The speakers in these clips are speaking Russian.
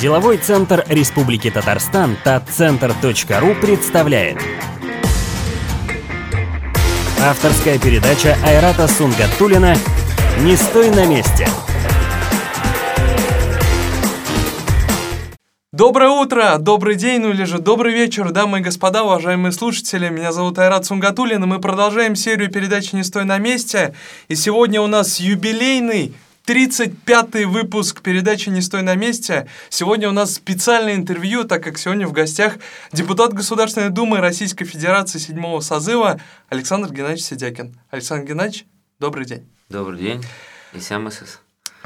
Деловой центр Республики Татарстан татцентр.ру представляет Авторская передача Айрата Сунгатулина «Не стой на месте» Доброе утро, добрый день, ну или же добрый вечер, дамы и господа, уважаемые слушатели. Меня зовут Айрат Сунгатулин, и мы продолжаем серию передач «Не стой на месте». И сегодня у нас юбилейный 35-й выпуск передачи «Не стой на месте». Сегодня у нас специальное интервью, так как сегодня в гостях депутат Государственной Думы Российской Федерации седьмого созыва Александр Геннадьевич Сидякин. Александр Геннадьевич, добрый день. Добрый день. Исямасис.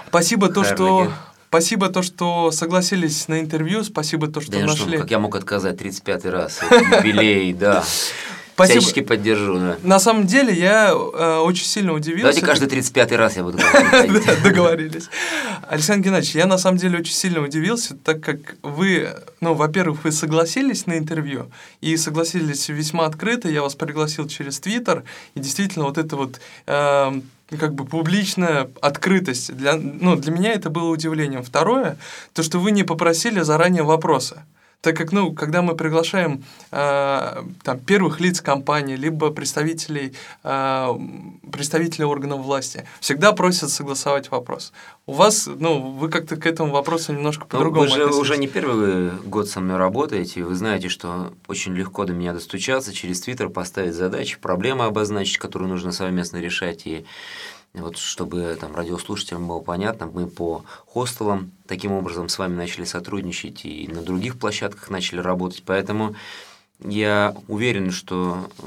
Спасибо то, что Спасибо то, что согласились на интервью, спасибо то, что да нашли. Что, как я мог отказать 35-й раз? Юбилей, да. Спасибо. Всячески поддержу, да. На самом деле я э, очень сильно удивился. Давайте каждый 35-й раз я буду Договорились. Александр Геннадьевич, я на самом деле очень сильно удивился, так как вы, ну, во-первых, вы согласились на интервью, и согласились весьма открыто, я вас пригласил через Твиттер, и действительно вот это вот эм, как бы публичная открытость. Для, ну, для меня это было удивлением. Второе, то, что вы не попросили заранее вопроса так как, ну, когда мы приглашаем э, там, первых лиц компании, либо представителей, э, представителей органов власти, всегда просят согласовать вопрос. У вас, ну, вы как-то к этому вопросу немножко ну, по-другому Вы же уже не первый год со мной работаете, вы знаете, что очень легко до меня достучаться, через Твиттер поставить задачи, проблемы обозначить, которые нужно совместно решать, и вот чтобы там радиослушателям было понятно, мы по хостелам таким образом с вами начали сотрудничать и на других площадках начали работать, поэтому я уверен, что э,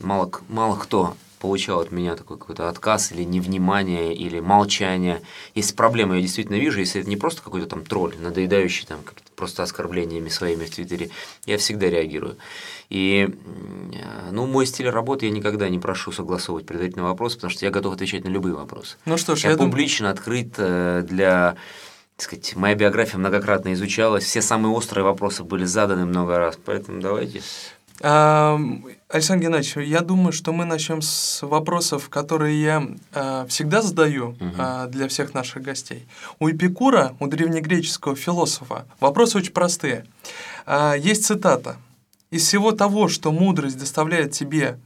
мало, мало кто получал от меня такой какой-то отказ или невнимание, или молчание. Если проблема я действительно вижу, если это не просто какой-то там тролль, надоедающий там просто оскорблениями своими в Твиттере, я всегда реагирую. И, ну, мой стиль работы я никогда не прошу согласовывать предварительные вопросы, потому что я готов отвечать на любые вопросы. Ну что ж, я, я публично дум... открыт э, для так сказать, моя биография многократно изучалась, все самые острые вопросы были заданы много раз, поэтому давайте. Александр Геннадьевич, я думаю, что мы начнем с вопросов, которые я э, всегда задаю э, для всех наших гостей. У Эпикура, у древнегреческого философа, вопросы очень простые. Э, есть цитата. «Из всего того, что мудрость доставляет тебе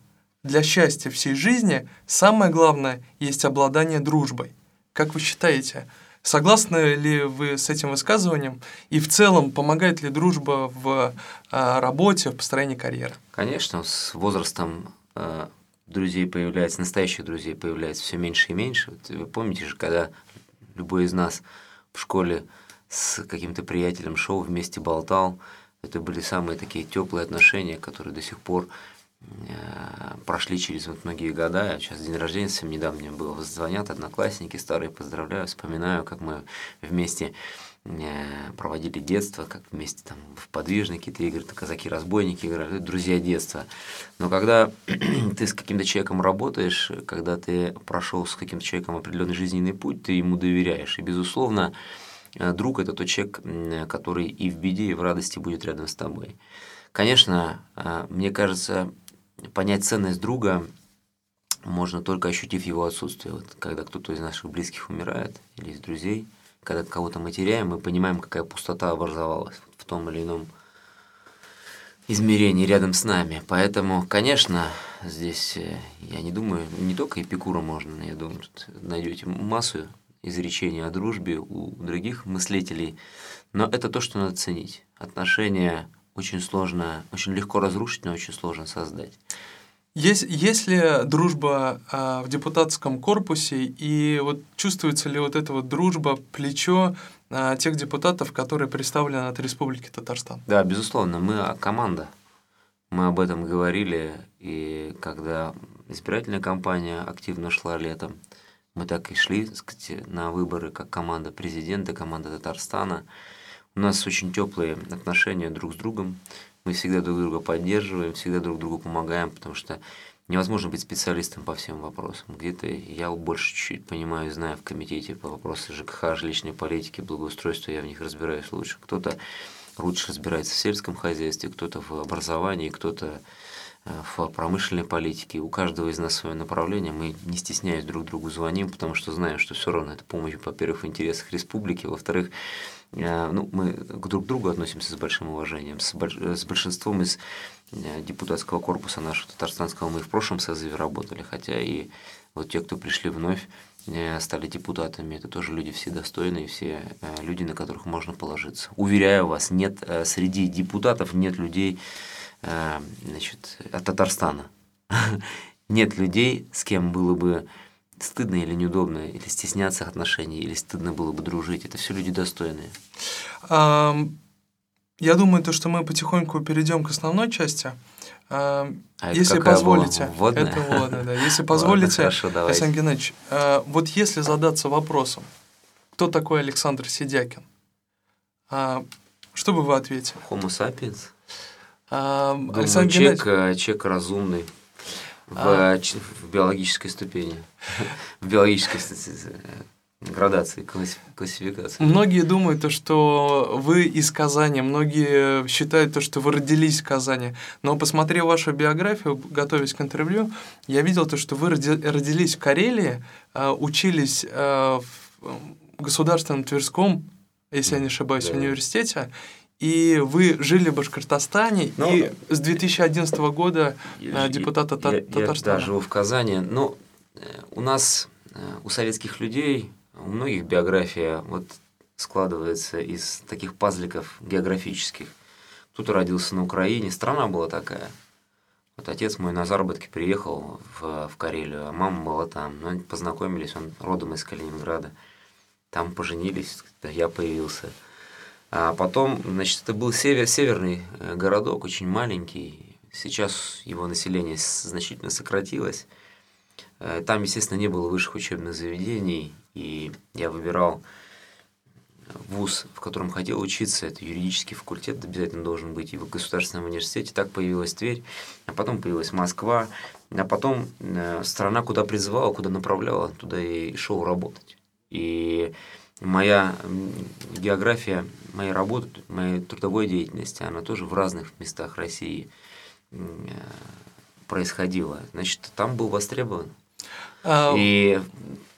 для счастья всей жизни, самое главное есть обладание дружбой». Как вы считаете, Согласны ли вы с этим высказыванием? И в целом, помогает ли дружба в а, работе, в построении карьеры? Конечно, с возрастом а, друзей появляется, настоящих друзей появляется все меньше и меньше. Вот вы помните же, когда любой из нас в школе с каким-то приятелем шел, вместе болтал, это были самые такие теплые отношения, которые до сих пор прошли через вот многие года. Сейчас день рождения совсем недавно было. Звонят одноклассники старые, поздравляю, вспоминаю, как мы вместе э, проводили детство, как вместе там в подвижные какие-то игры, казаки-разбойники играли, друзья детства. Но когда ты с каким-то человеком работаешь, когда ты прошел с каким-то человеком определенный жизненный путь, ты ему доверяешь. И, безусловно, э, друг – это тот человек, который и в беде, и в радости будет рядом с тобой. Конечно, мне кажется, понять ценность друга можно только ощутив его отсутствие. Вот когда кто-то из наших близких умирает или из друзей, когда кого-то мы теряем, мы понимаем, какая пустота образовалась в том или ином измерении рядом с нами. Поэтому, конечно, здесь э, я не думаю, не только Эпикура можно, я думаю, тут найдете массу изречений о дружбе у других мыслителей, но это то, что надо ценить. Отношения очень сложно, очень легко разрушить, но очень сложно создать. Есть, есть ли дружба а, в депутатском корпусе, и вот чувствуется ли вот эта вот дружба, плечо а, тех депутатов, которые представлены от Республики Татарстан? Да, безусловно, мы команда. Мы об этом говорили, и когда избирательная кампания активно шла летом, мы так и шли сказать, на выборы как команда президента, команда Татарстана. У нас очень теплые отношения друг с другом. Мы всегда друг друга поддерживаем, всегда друг другу помогаем, потому что невозможно быть специалистом по всем вопросам. Где-то я больше чуть-чуть понимаю, знаю в комитете по вопросам ЖКХ, жилищной политики, благоустройства, я в них разбираюсь лучше. Кто-то лучше разбирается в сельском хозяйстве, кто-то в образовании, кто-то э, в промышленной политике. У каждого из нас свое направление. Мы не стесняясь друг другу звоним, потому что знаем, что все равно это помощь, во-первых, в интересах республики, во-вторых, ну, мы к друг другу относимся с большим уважением. С большинством из э, депутатского корпуса нашего татарстанского мы в прошлом созыве работали, хотя и вот те, кто пришли вновь, э, стали депутатами, это тоже люди все достойные, все люди, на которых можно положиться. Уверяю вас, нет среди депутатов нет людей значит, от Татарстана. Нет людей, с кем было бы стыдно или неудобно, или стесняться отношений, или стыдно было бы дружить. Это все люди достойные. Я думаю, то, что мы потихоньку перейдем к основной части. А если позволите, Водная? это водная, да. Если позволите, Александр Геннадьевич, а, вот если задаться вопросом, кто такой Александр Сидякин, а, что бы вы ответили? Homo sapiens. А, Александр Геннадьевич... человек разумный, в, а... в биологической ступени, в биологической градации, классификации. Многие думают, то, что вы из Казани, многие считают, то, что вы родились в Казани. Но посмотрев вашу биографию, готовясь к интервью, я видел то, что вы родились в Карелии, а, учились а, в Государственном Тверском, если я не ошибаюсь, да. университете, и вы жили в Башкортостане, ну, и с 2011 года я, депутата я, Татарстана. Я, да, живу в Казани. Но э, у нас, э, у советских людей, у многих биография вот складывается из таких пазликов географических. Кто-то родился на Украине, страна была такая. Вот отец мой на заработки приехал в, в Карелию, а мама была там. Ну, познакомились, он родом из Калининграда. Там поженились, я появился. А потом, значит, это был север, северный э, городок, очень маленький. Сейчас его население значительно сократилось. Э, там, естественно, не было высших учебных заведений, и я выбирал вуз, в котором хотел учиться. Это юридический факультет обязательно должен быть и в государственном университете. Так появилась Тверь, а потом появилась Москва, а потом э, страна, куда призывала, куда направляла, туда и шел работать. И моя география моей работы, моей трудовой деятельности, она тоже в разных местах России э, происходила. Значит, там был востребован. А... И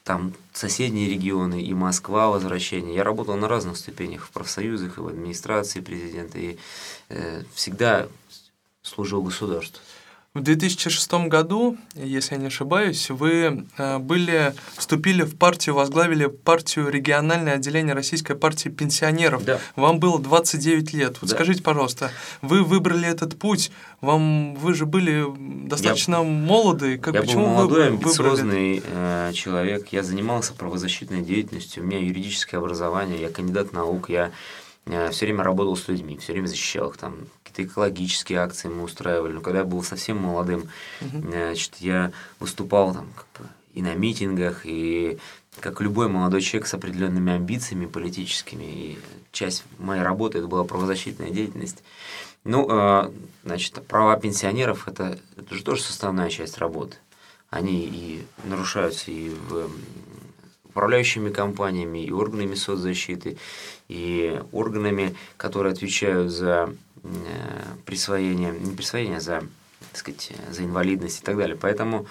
там соседние регионы, и Москва, возвращение. Я работал на разных ступенях, в профсоюзах, и в администрации президента, и э, всегда служил государству. В 2006 году, если я не ошибаюсь, вы э, были, вступили в партию, возглавили партию региональное отделение Российской партии пенсионеров. Да. Вам было 29 лет. Вот да. скажите, пожалуйста, вы выбрали этот путь, вам, вы же были достаточно я, молоды. Как, я почему был молодой, вы амбициозный э, человек. Я занимался правозащитной деятельностью, у меня юридическое образование, я кандидат наук, я все время работал с людьми, все время защищал их там какие-то экологические акции мы устраивали. Но когда я был совсем молодым, uh-huh. значит, я выступал там как бы и на митингах, и как любой молодой человек с определенными амбициями политическими. И часть моей работы это была правозащитная деятельность. Ну, э, значит, права пенсионеров это, это же тоже составная часть работы. Они и нарушаются и в управляющими компаниями, и органами соцзащиты, и органами, которые отвечают за Э, присвоения, не присвоения, а за, так сказать, за инвалидность и так далее. Поэтому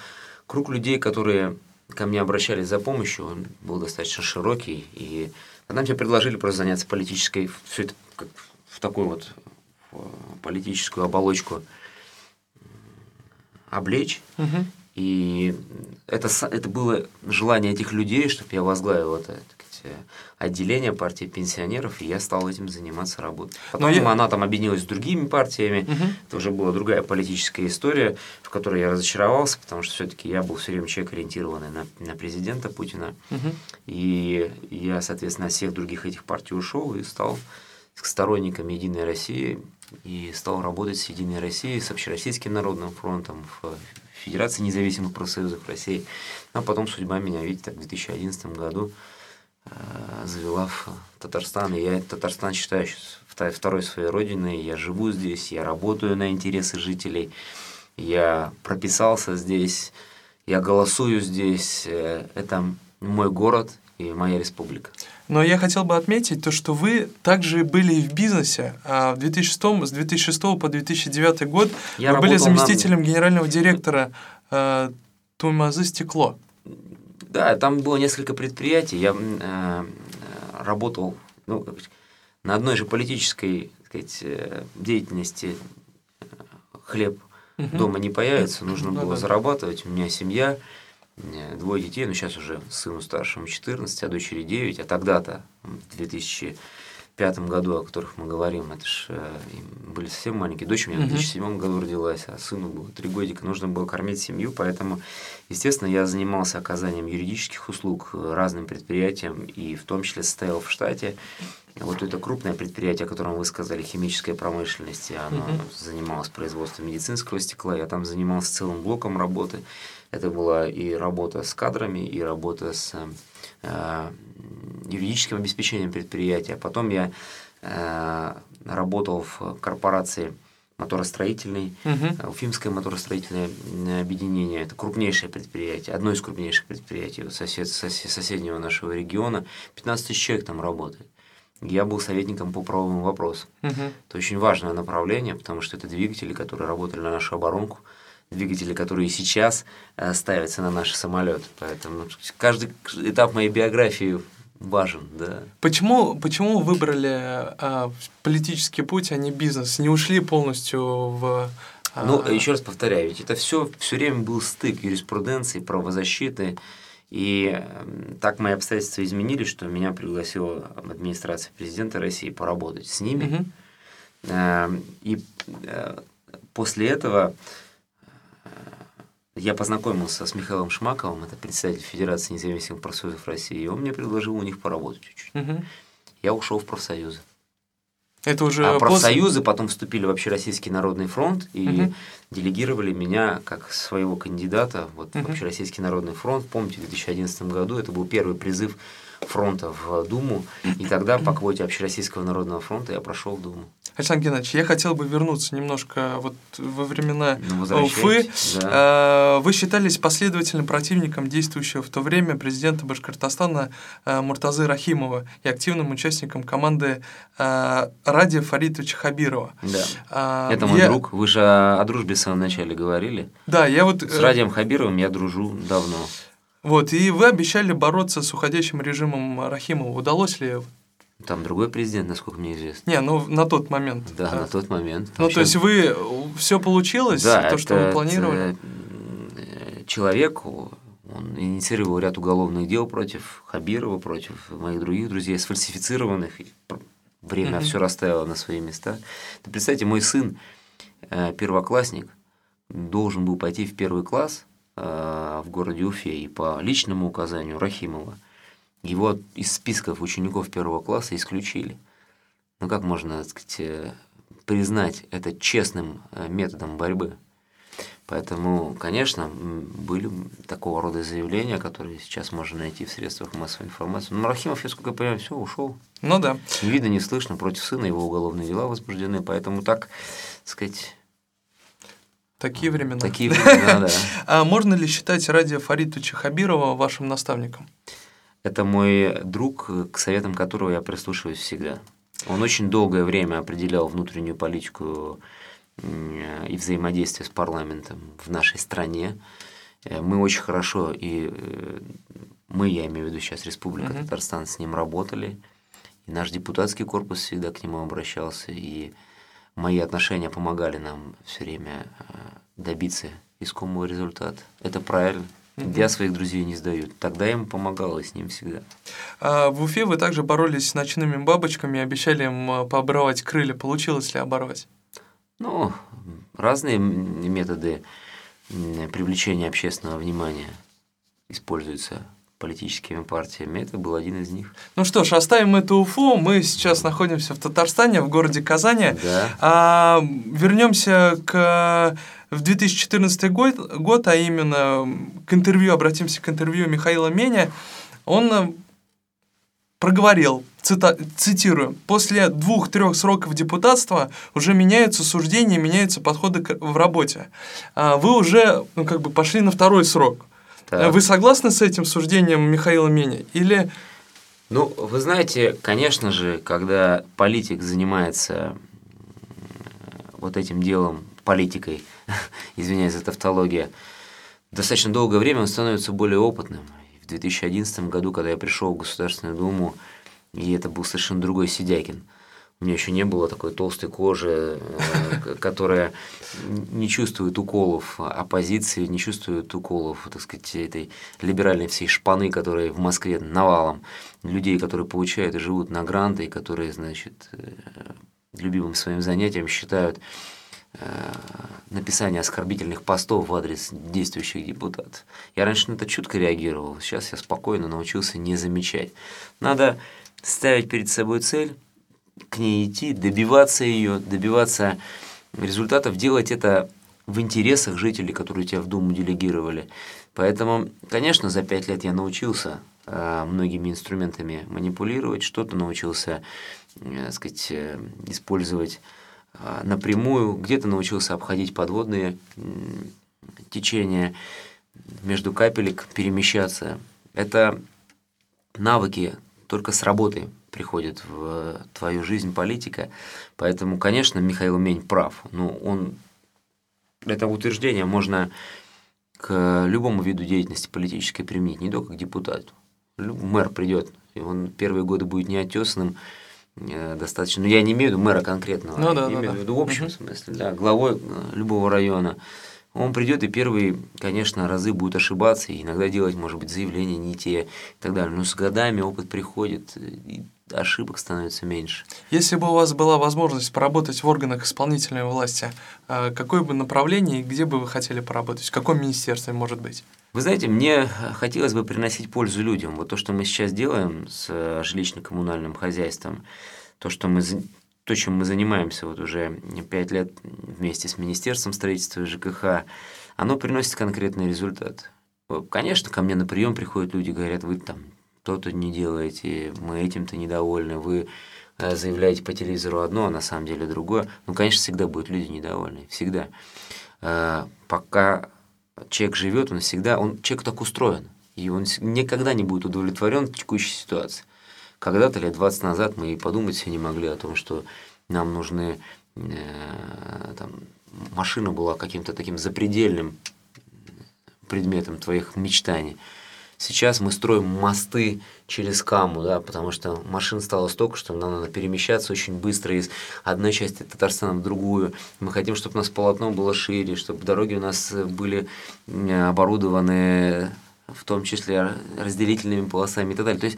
круг людей, которые ко мне обращались за помощью, он был достаточно широкий, и нам тебе предложили просто заняться политической, все это как в такую вот политическую оболочку облечь. Угу. И это, это было желание этих людей, чтобы я возглавил это отделение партии пенсионеров, и я стал этим заниматься работой. Потом я... она там объединилась с другими партиями, угу. это уже была другая политическая история, в которой я разочаровался, потому что все-таки я был все время человек ориентированный на, на президента Путина, угу. и я, соответственно, от всех других этих партий ушел и стал сторонником Единой России и стал работать с Единой Россией, с Общероссийским народным фронтом, в Федерации независимых профсоюзов России. А потом судьба меня, видите, так, в 2011 году Э, завела в Татарстан. И я Татарстан считаю второй своей родиной. Я живу здесь, я работаю на интересы жителей, я прописался здесь, я голосую здесь. Э, это мой город и моя республика. Но я хотел бы отметить то, что вы также были в бизнесе. А в 2006, с 2006 по 2009 год я вы были заместителем на... генерального директора э, Тумазы «Стекло». Да, там было несколько предприятий. Я э, работал, ну, на одной же политической так сказать, э, деятельности э, хлеб Мгм. дома не появится, нужно Ну было да. зарабатывать. У меня семья, э, двое детей, ну сейчас уже сыну старшему 14, а дочери 9, а тогда-то, в 2005 году, о которых мы говорим, это ж э, были совсем маленькие. Дочь у меня в Мгм. 2007 году родилась, а сыну было 3 годика, нужно было кормить семью, поэтому, естественно, я занимался оказанием юридических услуг э, разным предприятиям, и в том числе состоял в штате. Вот это крупное предприятие, о котором вы сказали, химическая промышленность, оно Мгм. занималось производством медицинского стекла, я там занимался целым блоком работы. Это была и работа с кадрами, и работа с э, юридическим обеспечением предприятия. Потом я э, работал в корпорации моторостроительной, э, Уфимское моторостроительное м, объединение. Это крупнейшее предприятие, одно из крупнейших предприятий сосед, сосе- соседнего нашего региона. 15 тысяч человек там работает. Я был советником по правовым вопросам. Мгм. Это очень важное направление, потому что это двигатели, которые работали на нашу оборонку, двигатели, которые сейчас э, ставятся на наши самолеты. Поэтому каждый этап моей биографии важен, да. Почему, почему выбрали а, политический путь, а не бизнес? Не ушли полностью в... а, Ну, еще раз повторяю, ведь это все все время был стык юриспруденции, правозащиты. И так мои обстоятельства изменились, что меня пригласила администрация президента России поработать с ними. Эм, И э, после этого э, я познакомился с Михаилом Шмаковым, это председатель Федерации независимых профсоюзов России, и он мне предложил у них поработать чуть-чуть. Мгм. Я ушел в профсоюзы. Это уже А после- профсоюзы потом вступили в Общероссийский народный фронт и Мгм. делегировали меня как своего кандидата вот, Мгм. в Общероссийский народный фронт. Помните, в 2011 году это был первый призыв фронта в Думу, и тогда по квоте Общероссийского народного фронта я прошел в Думу. Александр Геннадьевич, я хотел бы вернуться немножко вот во времена Ну, Уфы. да. А, Вы считались последовательным противником действующего в то время президента Башкортостана а, Муртазы Рахимова и активным участником команды а, Ради Фаритовича Хабирова. Да. Это мой я- друг. Вы же о, о дружбе в самом начале говорили. Да, я вот... С э, Радием Хабировым я дружу давно. Вот, и вы обещали бороться с уходящим режимом Рахимова. Удалось ли? Там другой президент, насколько мне известно. Не, ну на тот момент. Да, А, на тот момент. Ну, Вообще- то есть вы все получилось, Да, то, что вы это- планировали? это, человек, он инициировал ряд уголовных дел против Хабирова, против моих других друзей, сфальсифицированных. и Время Мгм. все расставило на свои места. Да представьте, мой сын, э, первоклассник, должен был пойти в первый класс в городе Уфе, и по личному указанию Рахимова его из списков учеников первого класса исключили. Ну как можно, так сказать, э, признать это честным э, методом борьбы? Поэтому, конечно, были такого рода заявления, которые сейчас можно найти в средствах массовой информации. Но Рахимов, я сколько понимаю, все, ушел. Ну да. Не видно, не слышно, против сына его уголовные дела возбуждены. Поэтому так, так сказать, Такие времена. такие времена, да. А можно ли считать Радия Фаритовича Хабирова вашим наставником? Это мой друг, к советам которого я прислушиваюсь всегда. Он очень долгое время определял внутреннюю политику и взаимодействие с парламентом в нашей стране. Э, Мы очень хорошо, и э, мы, я имею в виду сейчас Республика Мгм. Татарстан, с ним работали. И наш депутатский корпус всегда к нему обращался. И мои отношения помогали нам все время э, добиться искомого результата. Это правильно. Мгм. Я своих друзей не сдаю. Тогда я ему помогал, и с ним всегда. А в Уфе вы также боролись с ночными бабочками, обещали им а, пооборвать крылья. Получилось ли оборвать? Ну, разные методы привлечения общественного внимания используются политическими партиями. Это был один из них. Ну что ж, оставим эту Уфу. Мы сейчас находимся в Татарстане, в городе Казани. Да. А, вернемся к в 2014 год, год, а именно к интервью, обратимся к интервью Михаила Меня. Он э, проговорил, цита- цитирую, «После двух-трех сроков депутатства уже меняются суждения, меняются подходы к- в работе. А Вы уже ну, как бы пошли на второй срок. Так. Вы согласны с этим суждением Михаила Меня? Или Ну, вы знаете, конечно же, когда политик занимается вот этим делом, политикой, извиняюсь за тавтология, достаточно долгое время он становится более опытным. В 2011 году, когда я пришел в Государственную Думу, и это был совершенно другой Сидякин, У меня еще не было такой толстой кожи, э, которая не чувствует уколов оппозиции, не чувствует уколов, так сказать, этой либеральной всей шпаны, которые в Москве навалом людей, которые получают и живут на гранты, и которые, значит, э, любимым своим занятием считают э, написание оскорбительных постов в адрес действующих депутатов. Я раньше на это чутко реагировал, сейчас я спокойно научился не замечать. Надо ставить перед собой цель, к ней идти, добиваться ее, добиваться результатов, делать это в интересах жителей, которые тебя в Думу делегировали. Поэтому, конечно, за пять лет я научился э, многими инструментами манипулировать, что-то научился, э, сказать, э, использовать э, напрямую, где-то научился обходить подводные течения, между капелек перемещаться. Это навыки только с работы приходит в твою жизнь политика. Поэтому, конечно, Михаил Мень прав. Но ну, он это утверждение можно к любому виду деятельности политической применить, не только к депутату. Мэр придет, и он первые годы будет неотесанным, э, достаточно. Но ну, я не имею в виду мэра конкретного, ну, да, я да, имею да. в виду в общем угу. смысле, да, главой э, любого района. Он придет и первые, конечно, разы будет ошибаться, и иногда делать, может быть, заявления не те и так далее. Но с годами опыт приходит, и ошибок становится меньше. Если бы у вас была возможность поработать в органах исполнительной власти, а какое бы направление и где бы вы хотели поработать? В каком министерстве, может быть? Вы знаете, мне хотелось бы приносить пользу людям. Вот то, что мы сейчас делаем с жилищно-коммунальным хозяйством, то, что мы то, чем мы занимаемся вот уже пять лет вместе с Министерством строительства и ЖКХ, оно приносит конкретный результат. Конечно, ко мне на прием приходят люди, говорят, вы там то-то не делаете, мы этим-то недовольны, вы э, заявляете по телевизору одно, а на самом деле другое. Ну, конечно, всегда будут люди недовольны, всегда. Э, пока человек живет, он всегда, он, человек так устроен, и он никогда не будет удовлетворен текущей ситуацией. Когда-то лет 20 назад мы и подумать себе не могли о том, что нам нужны э, там, машина была каким-то таким запредельным предметом твоих мечтаний. Сейчас мы строим мосты через Каму, да, потому что машин стало столько, что нам надо перемещаться очень быстро из одной части Татарстана в другую. Мы хотим, чтобы у нас полотно было шире, чтобы дороги у нас были оборудованы в том числе разделительными полосами и так далее. То есть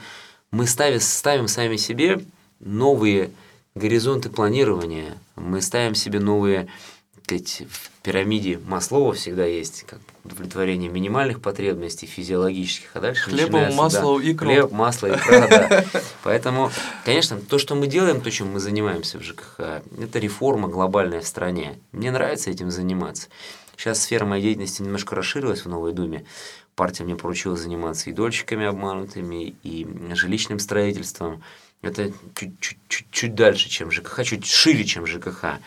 мы ставим, ставим сами себе новые горизонты планирования, мы ставим себе новые сказать, в пирамиде Маслова всегда есть как удовлетворение минимальных потребностей физиологических, а дальше Хлебом, масло, да, икру. Хлеб, масло, икра, да. Поэтому, конечно, то, что мы делаем, то, чем мы занимаемся в ЖКХ, это реформа глобальная в стране. Мне нравится этим заниматься. Сейчас сфера моей деятельности немножко расширилась в Новой Думе. Партия мне поручила заниматься и дольщиками обманутыми, и жилищным строительством. Это чуть-чуть дальше, чем ЖКХ, чуть шире, чем ЖКХ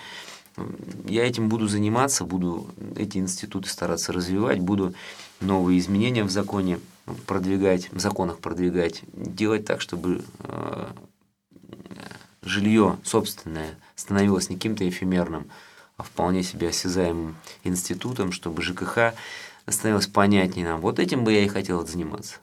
я этим буду заниматься, буду эти институты стараться развивать, буду новые изменения в законе продвигать, в законах продвигать, делать так, чтобы э, жилье собственное становилось не каким-то эфемерным, а вполне себе осязаемым институтом, чтобы ЖКХ становилось понятнее нам. Вот этим бы я и хотел заниматься.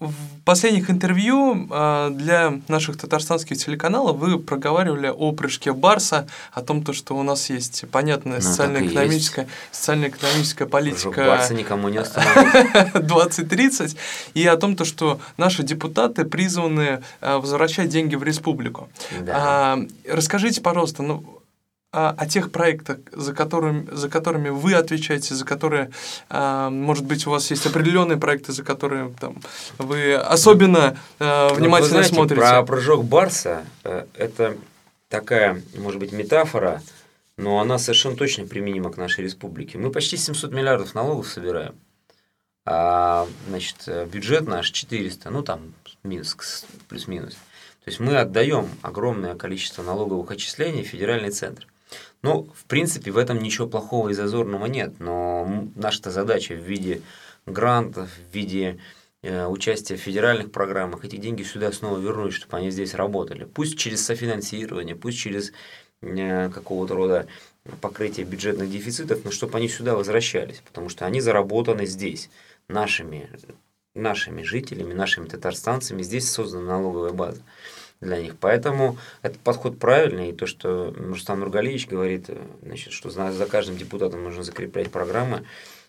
В последних интервью а, для наших татарстанских телеканалов вы проговаривали о прыжке Барса, о том, то, что у нас есть понятная ну, социально-экономическая, социально-экономическая политика Прыжок Барса никому не остановит. 2030, и о том, то, что наши депутаты призваны а, возвращать деньги в республику. Да. А, расскажите, пожалуйста, ну, о, о тех проектах, за которыми, за которыми вы отвечаете, за которые, а, может быть, у вас есть определенные проекты, за которые там, вы особенно а, внимательно ну, знаете, смотрите. Про прыжок Барса э, это такая, может быть, метафора, но она совершенно точно применима к нашей республике. Мы почти 700 миллиардов налогов собираем, а значит, бюджет наш 400, ну там минус, плюс-минус. То есть мы отдаем огромное количество налоговых отчислений в федеральный центр. Ну, в принципе, в этом ничего плохого и зазорного нет, но наша задача в виде грантов, в виде э, участия в федеральных программах, эти деньги сюда снова вернуть, чтобы они здесь работали. Пусть через софинансирование, пусть через э, какого-то рода покрытие бюджетных дефицитов, но чтобы они сюда возвращались, потому что они заработаны здесь, нашими, нашими жителями, нашими татарстанцами, здесь создана налоговая база. Для них. Поэтому этот подход правильный. И то, что Рустам Нургалиевич говорит, э, значит, что за, за каждым депутатом нужно закреплять программы,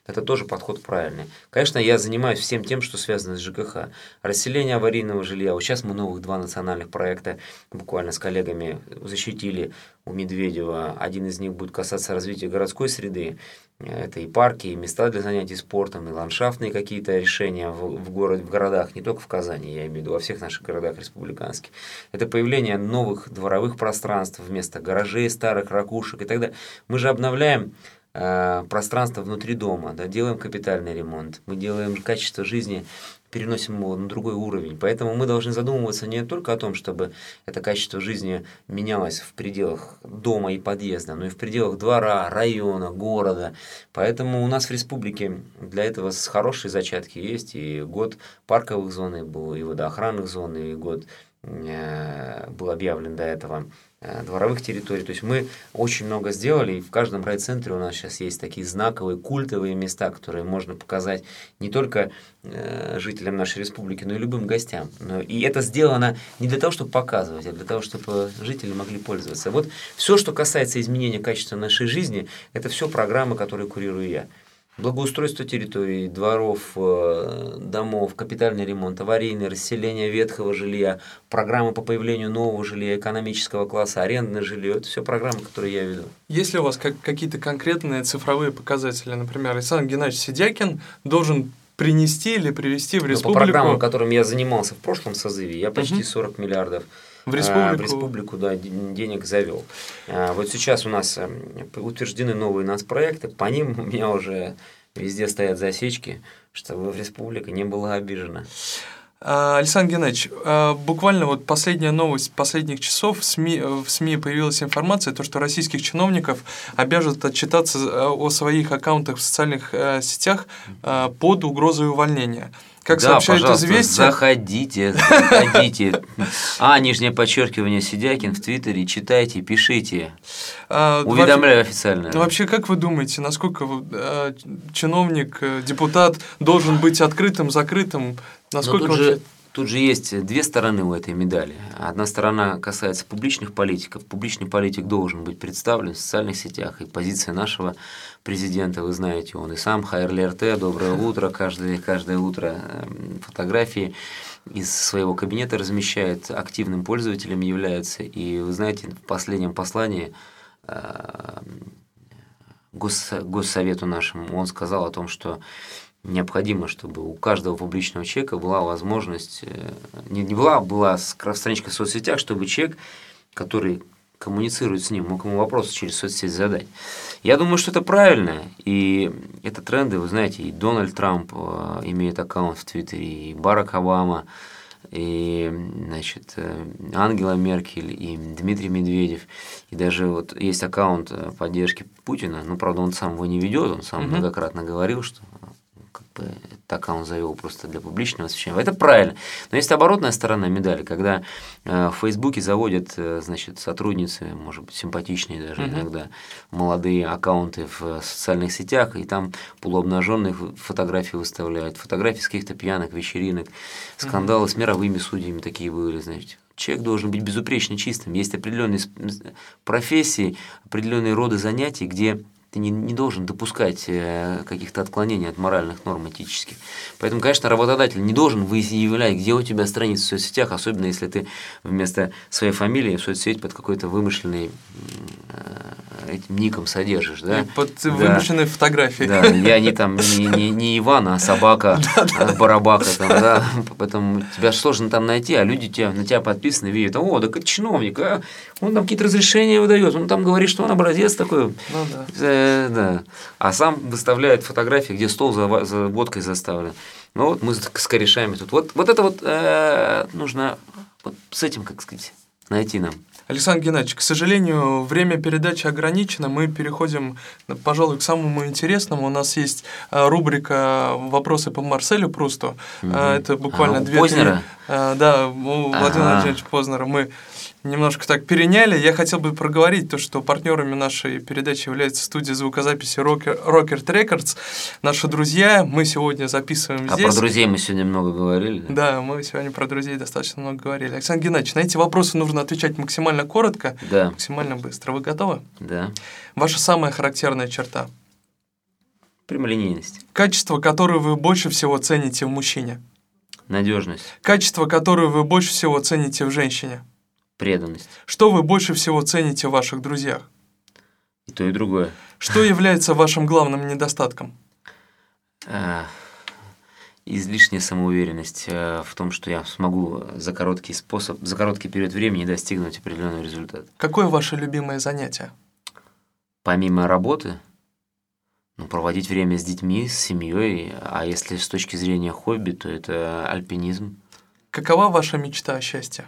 это тоже подход правильный. Конечно, я занимаюсь всем тем, что связано с ЖКХ. Расселение аварийного жилья. Вот сейчас мы новых два национальных проекта буквально с коллегами защитили у Медведева. Один из них будет касаться развития городской среды. Это и парки, и места для занятий спортом, и ландшафтные какие-то решения в, в, город, в городах, не только в Казани, я имею в виду, во всех наших городах республиканских. Это появление новых дворовых пространств вместо гаражей, старых ракушек и так далее. Мы же обновляем Э, пространство внутри дома, да, делаем капитальный ремонт, мы делаем качество жизни, переносим его на другой уровень. Поэтому мы должны задумываться не только о том, чтобы это качество жизни менялось в пределах дома и подъезда, но и в пределах двора, района, города. Поэтому у нас в республике для этого хорошие зачатки есть. И год парковых зон, был, и водоохранных зон, и год был объявлен до этого Э, дворовых территорий. То есть мы очень много сделали, и в каждом райцентре у нас сейчас есть такие знаковые, культовые места, которые можно показать не только э, жителям нашей республики, но и любым гостям. Но, и это сделано не для того, чтобы показывать, а для того, чтобы жители могли пользоваться. Вот все, что касается изменения качества нашей жизни, это все программы, которые курирую я. Благоустройство территорий, дворов, э, домов, капитальный ремонт, аварийное расселение ветхого жилья, программы по появлению нового жилья, экономического класса, арендное жилье. Это все программы, которые я веду. Есть ли у вас как, какие-то конкретные цифровые показатели? Например, Александр Геннадьевич Сидякин должен принести или привести в республику... Ну, по программам, которыми я занимался в прошлом созыве, я почти угу. 40 миллиардов в республику, в республику да, денег завел. А, вот сейчас у нас эм, утверждены новые нацпроекты, по ним у меня уже везде стоят засечки, чтобы в республика не была обижена. А, Александр Геннадьевич, а, буквально вот последняя новость последних часов в СМИ, в СМИ появилась информация, то, что российских чиновников обяжут отчитаться э, о своих аккаунтах в социальных э, сетях э, под угрозой увольнения. Как да, сообщает известие... заходите, заходите. А, нижнее подчеркивание Сидякин в Твиттере, читайте, пишите. А, Уведомляю вообще, официально. Ну, вообще, как вы думаете, насколько э, чиновник, э, депутат должен быть открытым, закрытым? Насколько тут, же, тут же есть две стороны у этой медали. Одна сторона касается публичных политиков. Публичный политик должен быть представлен в социальных сетях. И позиция нашего президента, вы знаете, он и сам, Хайрли РТ, доброе утро, каждое, каждое утро эм, фотографии из своего кабинета размещает, активным пользователем является. И вы знаете, в последнем послании эм, Гос, Госсовету нашему он сказал о том, что необходимо, чтобы у каждого публичного человека была возможность, э, не, не была, была страничка в соцсетях, чтобы человек, который коммуницирует с ним, мог ему вопросы через соцсеть задать. Я думаю, что это правильно, и это тренды, вы знаете, и Дональд Трамп э, имеет аккаунт в Твиттере, и Барак Обама, и значит, э, Ангела Меркель, и Дмитрий Медведев, и даже вот есть аккаунт поддержки Путина, ну, правда, он сам его не ведет, он сам угу. многократно говорил, что так он завел просто для публичного освещения. Это правильно. Но есть оборотная сторона медали, когда э, в Фейсбуке заводят э, значит, сотрудницы, может быть, симпатичные даже mm-hmm. иногда, молодые аккаунты в социальных сетях, и там полуобнаженные фотографии выставляют, фотографии с каких-то пьянок, вечеринок, скандалы mm-hmm. с мировыми судьями такие были, знаете. Человек должен быть безупречно чистым. Есть определенные профессии, определенные роды занятий, где ты не, не должен допускать э, каких-то отклонений от моральных норм этических. Поэтому, конечно, работодатель не должен выявлять, где у тебя страница в соцсетях, особенно если ты вместо своей фамилии в соцсеть под какой-то вымышленный этим ником содержишь. Да? под да. вымышленной фотографией. Да, я не там не, не, не Иван, а собака, а барабака. Там, да? Поэтому тебя сложно там найти, а люди тебя, на тебя подписаны, видят, о, так это чиновник, а? он там какие-то разрешения выдает, он там говорит, что он образец такой. Ну, да э, да. А сам выставляет фотографии, где стол за, за водкой заставлен. Ну вот мы с корешами тут. Вот, вот это вот э, нужно вот с этим, как сказать, найти нам. Александр Геннадьевич, к сожалению, время передачи ограничено. Мы переходим, пожалуй, к самому интересному. У нас есть э, рубрика «Вопросы по Марселю Прусту». Угу. Это буквально а, две-три А, да, у Владимира. Владимировича Познера мы немножко так переняли. Я хотел бы проговорить то, что партнерами нашей передачи является студия звукозаписи Rocker, Rocket Records. Наши друзья, мы сегодня записываем А здесь. про друзей мы сегодня много говорили. да? Да, мы сегодня про друзей достаточно много говорили. Александр Геннадьевич, на эти вопросы нужно отвечать максимально коротко, Да, максимально быстро. Вы готовы? да. Ваша самая характерная черта. Прямолинейность, Качество, которое вы больше всего цените в мужчине. надежность, Качество, которое вы больше всего цените в женщине. Преданность. Что вы больше всего цените в ваших друзьях? И то, и другое. Что является вашим главным недостатком? А, излишняя самоуверенность а, в том, что я смогу за короткий способ, за короткий период времени достигнуть определенного результата. Какое ваше любимое занятие? Помимо работы, ну, проводить время с детьми, с семьей, а если с точки зрения хобби, то это альпинизм. Какова ваша мечта о счастье?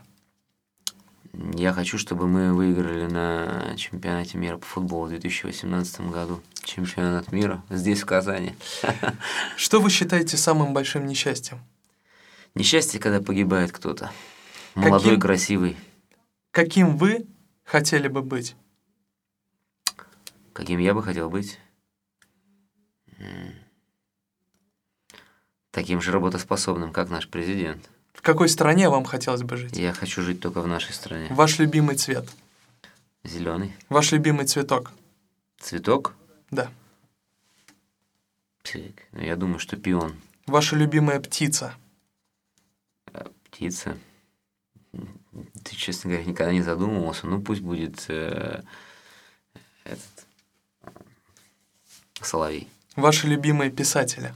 Я хочу, чтобы мы выиграли на чемпионате мира по футболу в 2018 году. Чемпионат мира здесь, в Казани. Что вы считаете самым большим несчастьем? Несчастье, когда погибает кто-то. Молодой, Каким? красивый. Каким вы хотели бы быть? Каким я бы хотел быть? Таким же работоспособным, как наш президент. В какой стране вам хотелось бы жить? Я хочу жить только в нашей стране. Ваш любимый цвет? Зеленый. Ваш любимый цветок? Цветок? Да. Так, ну, я думаю, что пион. Ваша любимая птица? Птица. Ты, честно говоря, никогда не задумывался. Ну, пусть будет э, этот соловей. Ваши любимые писатели?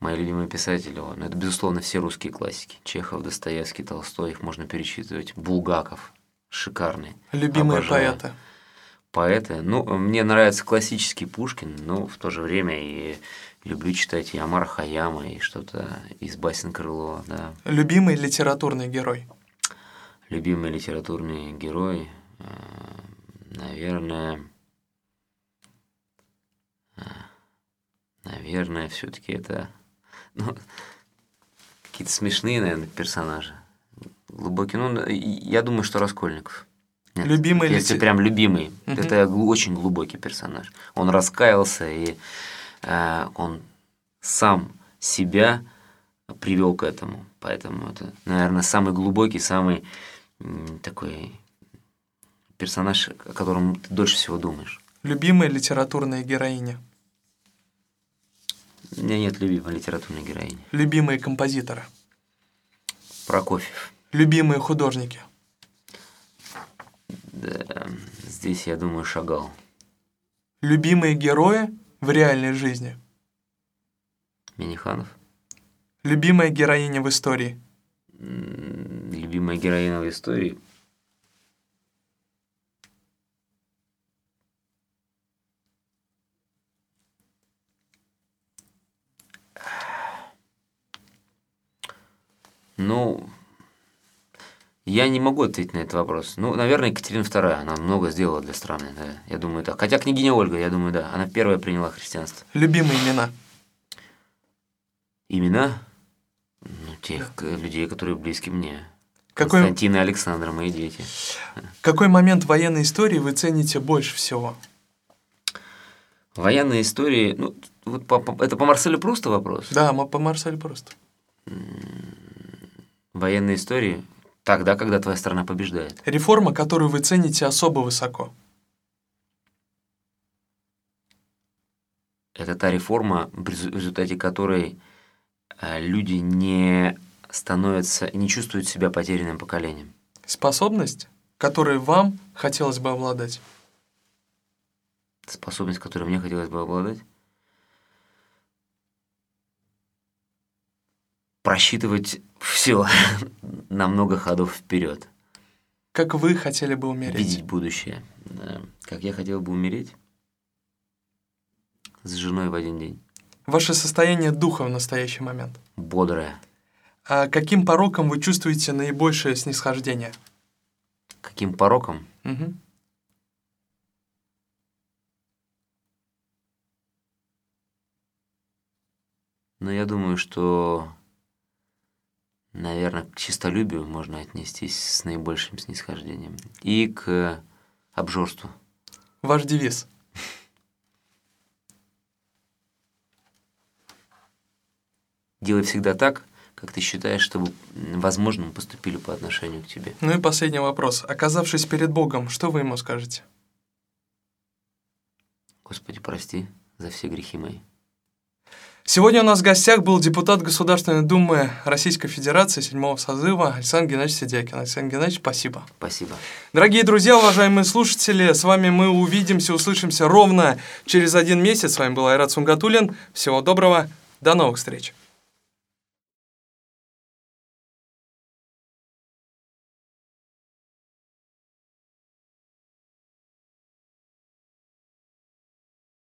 Мои любимые писатели, о, ну, это, безусловно, все русские классики. Чехов, Достоевский, Толстой, их можно перечитывать. Булгаков, шикарный. Любимые Обожаю. поэты? Поэты. Ну, мне нравится классический Пушкин, но в то же время и люблю читать и Амара Хаяма, и что-то из басен Крылова, да. Любимый литературный герой? Любимый литературный герой, э, наверное, э, наверное, все-таки это ну, какие-то смешные, наверное, персонажи. Глубокие. Ну, я думаю, что Раскольников. Нет, Любимый Если лите- прям любимый. Мгм. Это очень глубокий персонаж. Он раскаялся, и э, он сам себя привел к этому. Поэтому это, наверное, самый глубокий, самый такой персонаж, о котором ты дольше всего думаешь. Любимая литературная героиня? У меня нет любимой литературной героини. Любимые композиторы? Прокофьев. Любимые художники? Да, здесь, я думаю, шагал. Любимые герои в реальной жизни? Миниханов. Любимая героиня в истории? Любимая героиня в истории. Ну, я не могу ответить на этот вопрос. Ну, наверное, Екатерина II, она много сделала для страны, да, я думаю, так. Хотя княгиня Ольга, я думаю, да, она первая приняла христианство. Любимые имена? Имена? Ну, тех людей, которые близки мне. Какой, Константин и Александр, мои дети. какой момент военной истории вы цените больше всего? Военные истории, ну, вот по- по- это по Марселю Прусту вопрос? Да, по Марселю просто. Военные истории тогда, когда твоя страна побеждает. Реформа, которую вы цените особо высоко. Это та реформа, в результате которой э, люди не становятся, не чувствуют себя потерянным поколением. Способность, которой вам хотелось бы обладать. Способность, которой мне хотелось бы обладать. Просчитывать все на много ходов вперед. Как вы хотели бы умереть? Видеть будущее. Да. Как я хотел бы умереть? С женой в один день. Ваше состояние духа в настоящий момент. Бодрое. А каким пороком вы чувствуете наибольшее снисхождение? Каким пороком? Мгм. Но я думаю, что наверное, к чистолюбию можно отнестись с наибольшим снисхождением. И к обжорству. Ваш девиз. Делай всегда так, как ты считаешь, чтобы возможным поступили по отношению к тебе. Ну и последний вопрос. Оказавшись перед Богом, что вы ему скажете? Господи, прости за все грехи мои. Сегодня у нас в гостях был депутат Государственной Думы Российской Федерации седьмого созыва Александр Геннадьевич Сидякин. Александр Геннадьевич, спасибо. Спасибо. Дорогие друзья, уважаемые слушатели, с вами мы увидимся, услышимся ровно через один месяц. С вами был Айрат Сунгатулин. Всего доброго, до новых встреч.